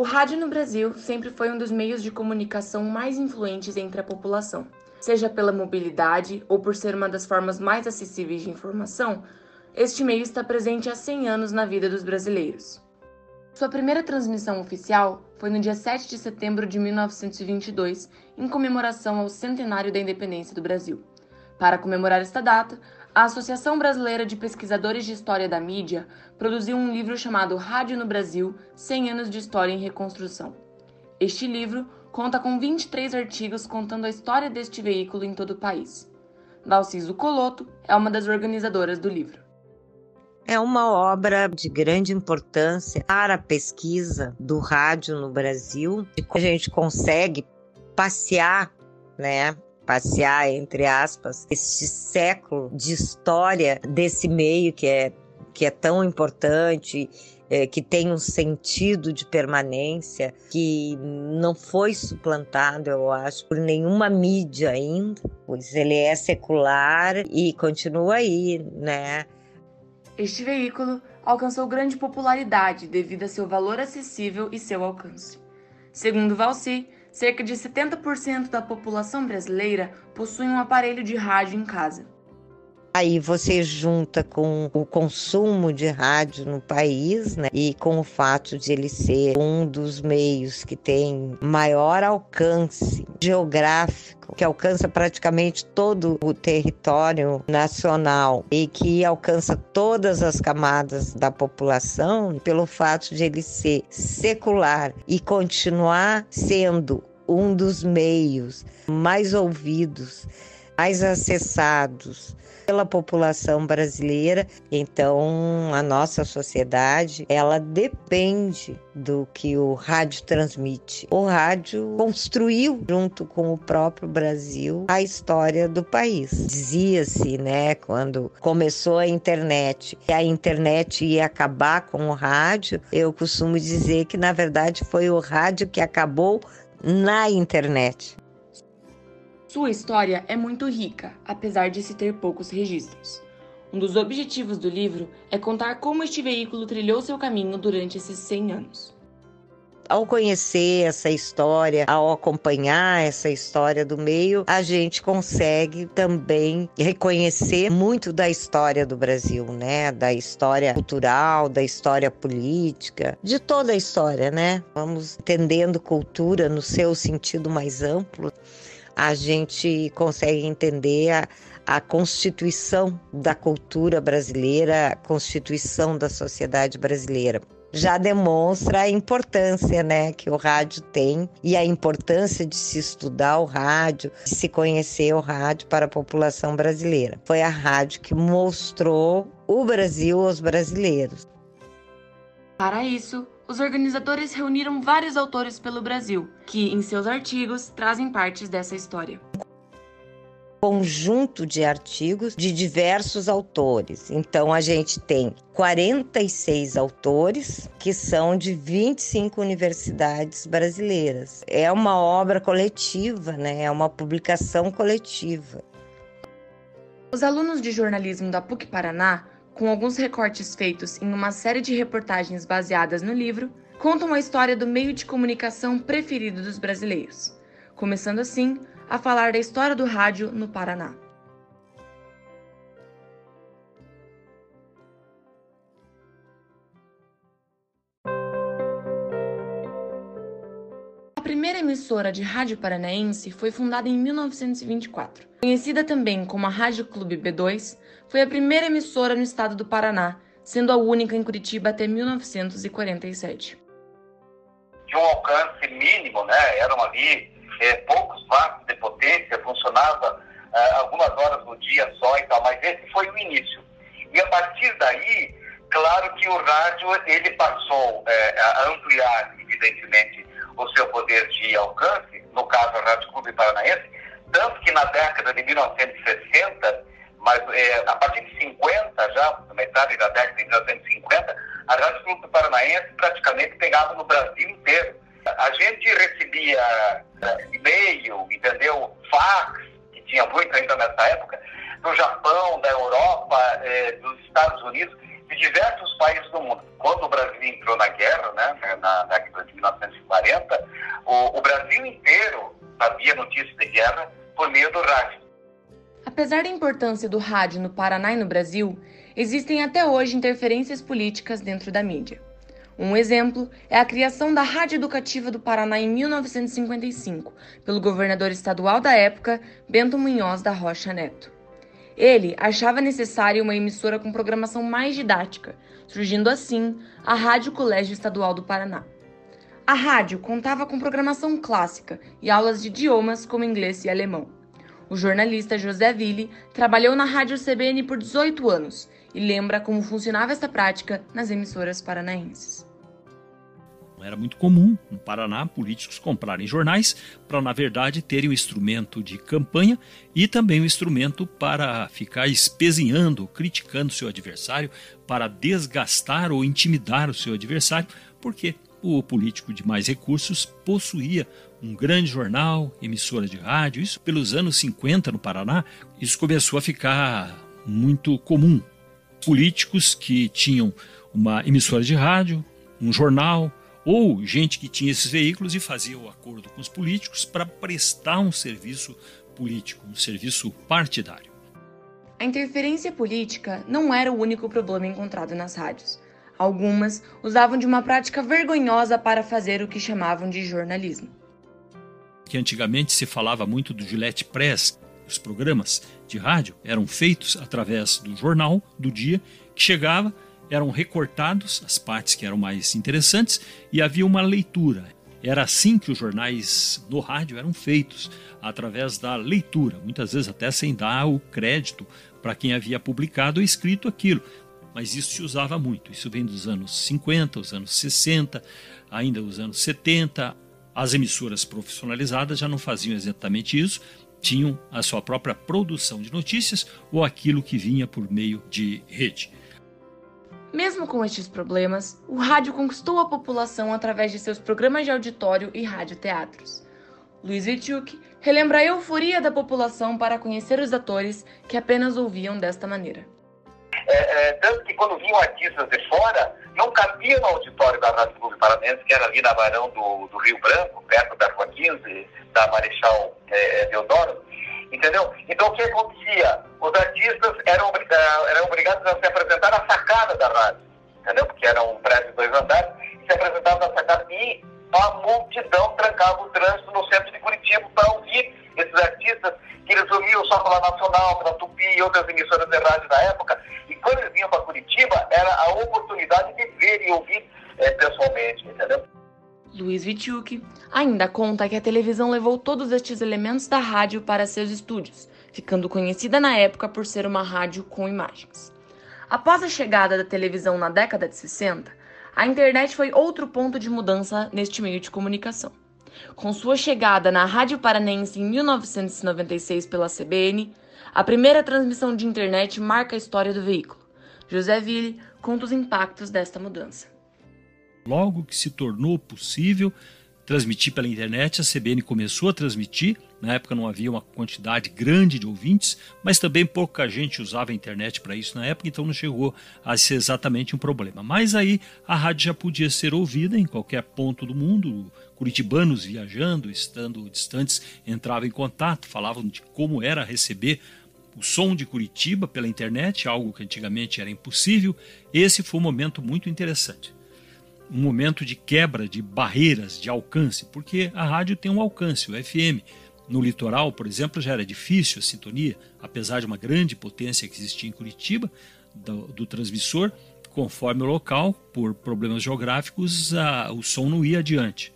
O rádio no Brasil sempre foi um dos meios de comunicação mais influentes entre a população. Seja pela mobilidade ou por ser uma das formas mais acessíveis de informação, este meio está presente há 100 anos na vida dos brasileiros. Sua primeira transmissão oficial foi no dia 7 de setembro de 1922, em comemoração ao centenário da independência do Brasil. Para comemorar esta data, a Associação Brasileira de Pesquisadores de História da Mídia produziu um livro chamado Rádio no Brasil: 100 anos de História em Reconstrução. Este livro conta com 23 artigos contando a história deste veículo em todo o país. Valciso Coloto é uma das organizadoras do livro. É uma obra de grande importância para a pesquisa do rádio no Brasil. A gente consegue passear, né, passear, entre aspas, este século de história desse meio que é, que é tão importante, é, que tem um sentido de permanência, que não foi suplantado, eu acho, por nenhuma mídia ainda, pois ele é secular e continua aí, né? Este veículo alcançou grande popularidade devido a seu valor acessível e seu alcance. Segundo Valci, cerca de 70% da população brasileira possui um aparelho de rádio em casa. Aí você junta com o consumo de rádio no país, né? E com o fato de ele ser um dos meios que tem maior alcance geográfico, que alcança praticamente todo o território nacional e que alcança todas as camadas da população, pelo fato de ele ser secular e continuar sendo um dos meios mais ouvidos, mais acessados pela população brasileira. Então, a nossa sociedade, ela depende do que o rádio transmite. O rádio construiu, junto com o próprio Brasil, a história do país. Dizia-se, né, quando começou a internet, que a internet ia acabar com o rádio, eu costumo dizer que, na verdade, foi o rádio que acabou na internet. Sua história é muito rica, apesar de se ter poucos registros. Um dos objetivos do livro é contar como este veículo trilhou seu caminho durante esses 100 anos. Ao conhecer essa história, ao acompanhar essa história do meio, a gente consegue também reconhecer muito da história do Brasil, né? Da história cultural, da história política, de toda a história, né? Vamos entendendo cultura no seu sentido mais amplo a gente consegue entender a, a constituição da cultura brasileira, a constituição da sociedade brasileira. Já demonstra a importância né, que o rádio tem e a importância de se estudar o rádio, de se conhecer o rádio para a população brasileira. Foi a rádio que mostrou o Brasil aos brasileiros. Para isso, os organizadores reuniram vários autores pelo Brasil, que, em seus artigos, trazem partes dessa história conjunto de artigos de diversos autores. Então a gente tem 46 autores que são de 25 universidades brasileiras. É uma obra coletiva, né? É uma publicação coletiva. Os alunos de jornalismo da PUC Paraná com alguns recortes feitos em uma série de reportagens baseadas no livro, contam a história do meio de comunicação preferido dos brasileiros, começando assim a falar da história do rádio no Paraná. Primeira emissora de rádio paranaense foi fundada em 1924. Conhecida também como a Rádio Clube B2, foi a primeira emissora no estado do Paraná, sendo a única em Curitiba até 1947. De um alcance mínimo, né? Eram ali é, poucos watts de potência, funcionava é, algumas horas no dia só e tal, mas esse foi o início. E a partir daí, claro que o rádio ele passou é, a ampliar, evidentemente, o seu poder de alcance, no caso a Rádio Clube Paranaense, tanto que na década de 1960, mas é, a partir de 50, já, na metade da década de 1950, a Rádio Clube Paranaense praticamente pegava no Brasil inteiro. A gente recebia é, e-mail, entendeu? Fax, que tinha muito ainda nessa época, do Japão, da Europa, é, dos Estados Unidos, de diversos países do mundo. Quando o Brasil entrou na guerra, né, na o, o Brasil inteiro sabia notícias de guerra por meio do rádio. Apesar da importância do rádio no Paraná e no Brasil, existem até hoje interferências políticas dentro da mídia. Um exemplo é a criação da Rádio Educativa do Paraná em 1955, pelo governador estadual da época, Bento Munhoz da Rocha Neto. Ele achava necessária uma emissora com programação mais didática, surgindo assim a Rádio Colégio Estadual do Paraná. A rádio contava com programação clássica e aulas de idiomas como inglês e alemão. O jornalista José Ville trabalhou na Rádio CBN por 18 anos e lembra como funcionava essa prática nas emissoras paranaenses. Era muito comum no Paraná políticos comprarem jornais para, na verdade, terem um instrumento de campanha e também um instrumento para ficar espezinhando, criticando seu adversário, para desgastar ou intimidar o seu adversário, porque o político de mais recursos possuía um grande jornal, emissora de rádio. Isso pelos anos 50 no Paraná, isso começou a ficar muito comum. Políticos que tinham uma emissora de rádio, um jornal, ou gente que tinha esses veículos e fazia o acordo com os políticos para prestar um serviço político, um serviço partidário. A interferência política não era o único problema encontrado nas rádios. Algumas usavam de uma prática vergonhosa para fazer o que chamavam de jornalismo. Que antigamente se falava muito do Gillette Press, os programas de rádio eram feitos através do jornal do dia que chegava eram recortados as partes que eram mais interessantes e havia uma leitura. Era assim que os jornais no rádio eram feitos, através da leitura, muitas vezes até sem dar o crédito para quem havia publicado ou escrito aquilo. Mas isso se usava muito. Isso vem dos anos 50, os anos 60, ainda os anos 70. As emissoras profissionalizadas já não faziam exatamente isso, tinham a sua própria produção de notícias ou aquilo que vinha por meio de rede. Mesmo com estes problemas, o rádio conquistou a população através de seus programas de auditório e radioteatros. Luiz Vichuk relembra a euforia da população para conhecer os atores que apenas ouviam desta maneira. É, é, tanto que quando vinham artistas de fora, não cabia no auditório da Rádio Clube Paranense, que era ali na Barão do, do Rio Branco, perto da Rua 15, da Marechal é, Deodoro, entendeu? Então o que acontecia? Os artistas eram, eram obrigados a se apresentar na sacada da rádio, entendeu? Porque era um prédio de dois andares, se apresentavam na sacada e a multidão trancava o trânsito no centro de Curitiba para ouvir esses artistas que eles só pela Nacional, pela Tupi e outras emissoras de rádio da época. Quando eles para Curitiba, era a oportunidade de ver e ouvir é, pessoalmente, entendeu? Luiz Vitiuk ainda conta que a televisão levou todos estes elementos da rádio para seus estúdios, ficando conhecida na época por ser uma rádio com imagens. Após a chegada da televisão na década de 60, a internet foi outro ponto de mudança neste meio de comunicação. Com sua chegada na Rádio Paranense em 1996 pela CBN, a primeira transmissão de internet marca a história do veículo. José Ville conta os impactos desta mudança. Logo que se tornou possível transmitir pela internet, a CBN começou a transmitir. Na época não havia uma quantidade grande de ouvintes, mas também pouca gente usava a internet para isso na época, então não chegou a ser exatamente um problema. Mas aí a rádio já podia ser ouvida em qualquer ponto do mundo. Curitibanos viajando, estando distantes, entravam em contato, falavam de como era receber o som de Curitiba pela internet, algo que antigamente era impossível. Esse foi um momento muito interessante um momento de quebra de barreiras de alcance, porque a rádio tem um alcance, o FM. No litoral, por exemplo, já era difícil a sintonia, apesar de uma grande potência que existia em Curitiba, do, do transmissor, conforme o local, por problemas geográficos, a, o som não ia adiante.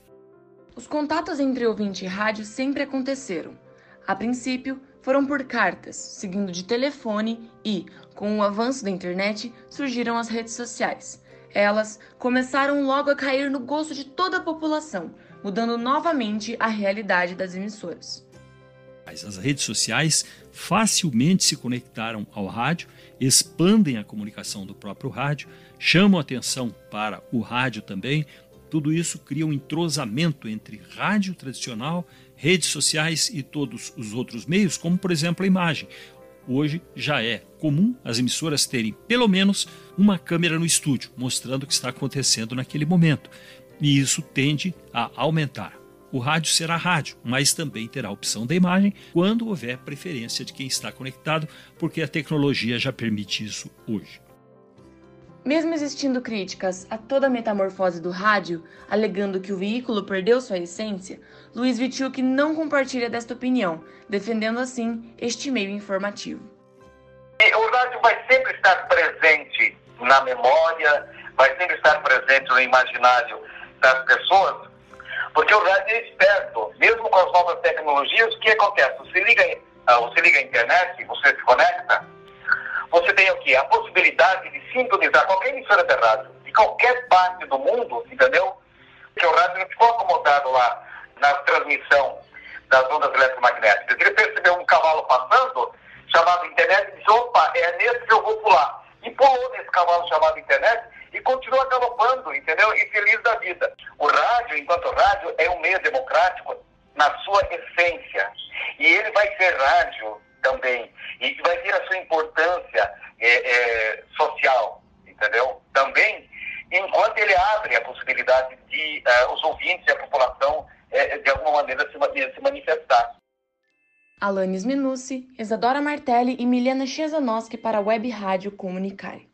Os contatos entre ouvinte e rádio sempre aconteceram. A princípio, foram por cartas, seguindo de telefone e, com o avanço da internet, surgiram as redes sociais. Elas começaram logo a cair no gosto de toda a população, mudando novamente a realidade das emissoras. As redes sociais facilmente se conectaram ao rádio, expandem a comunicação do próprio rádio, chamam atenção para o rádio também. Tudo isso cria um entrosamento entre rádio tradicional, redes sociais e todos os outros meios, como por exemplo a imagem. Hoje já é comum as emissoras terem pelo menos uma câmera no estúdio, mostrando o que está acontecendo naquele momento. E isso tende a aumentar. O rádio será rádio, mas também terá opção da imagem quando houver preferência de quem está conectado, porque a tecnologia já permite isso hoje. Mesmo existindo críticas a toda a metamorfose do rádio, alegando que o veículo perdeu sua essência, Luiz Vitiuk não compartilha desta opinião, defendendo assim este meio informativo. O rádio vai sempre estar presente na memória, vai sempre estar presente no imaginário das pessoas, porque o rádio é esperto, mesmo com as novas tecnologias, o que acontece? Você liga, ah, você liga a internet, você se conecta, você tem o quê? A possibilidade de sintonizar qualquer emissora de rádio, de qualquer parte do mundo, entendeu? Porque o rádio não ficou acomodado lá na transmissão das ondas eletromagnéticas. Ele percebeu um cavalo passando, chamado internet, e disse, opa, é nesse que eu vou pular. E pulou nesse cavalo chamado internet e continua galopando, entendeu? E feliz da vida. O rádio, enquanto rádio, é um meio democrático na sua essência. E ele vai ser rádio também. E vai ter a sua importância é, é, social, entendeu? Também, enquanto ele abre a possibilidade de uh, os ouvintes e a população, é, de alguma maneira, se, se manifestar. Alanis Minucci, Isadora Martelli e Milena Chezanoski para a Web Rádio Comunicare.